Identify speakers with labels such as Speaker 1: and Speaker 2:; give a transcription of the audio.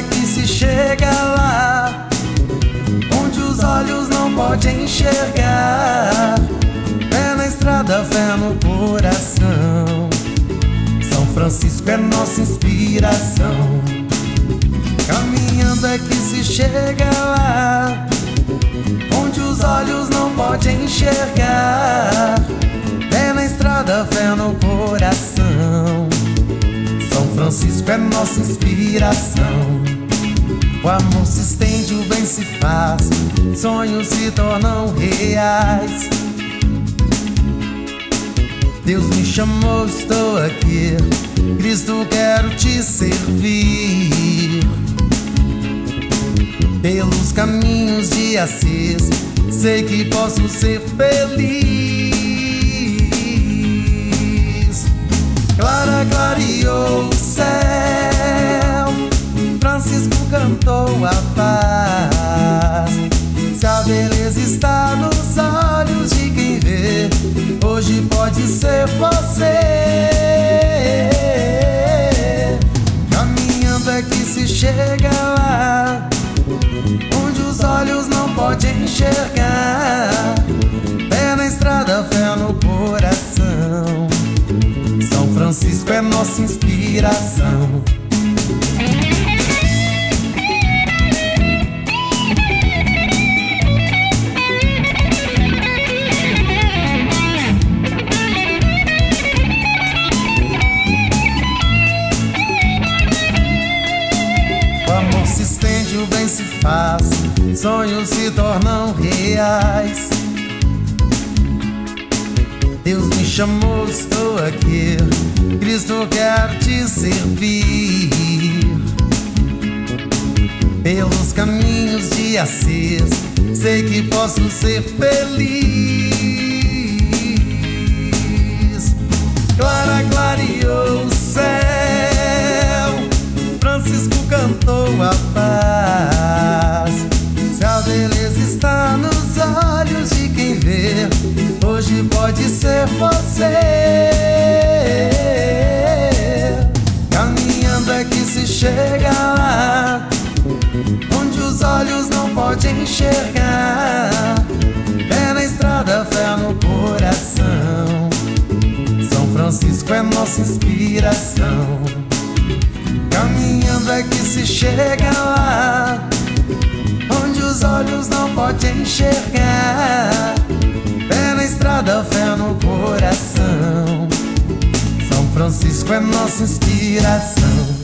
Speaker 1: é que se chega lá onde os olhos não podem enxergar? Pé na estrada, fé no coração. São Francisco é nossa inspiração. Caminhando é que se chega lá onde os olhos não podem enxergar. Pé na estrada, fé no coração. São Francisco é nossa inspiração. O amor se estende, o bem se faz, sonhos se tornam reais. Deus me chamou, estou aqui. Cristo, quero te servir. Pelos caminhos de Assis, sei que posso ser feliz. Clara clareou o céu, a beleza está nos olhos de quem vê, hoje pode ser você. Caminhando é que se chega lá onde os olhos não podem enxergar. Faz, sonhos se tornam reais. Deus me chamou, estou aqui. Cristo quer te servir. Pelos caminhos de Assis, sei que posso ser feliz. Clara clareou o céu, Francisco cantou a paz. Está nos olhos de quem vê, hoje pode ser você. Caminhando é que se chega lá, onde os olhos não podem enxergar. Pé na estrada, fé no coração. São Francisco é nossa inspiração. Caminhando é que se chega lá os olhos não podem enxergar. Pé na estrada, fé no coração. São Francisco é nossa inspiração.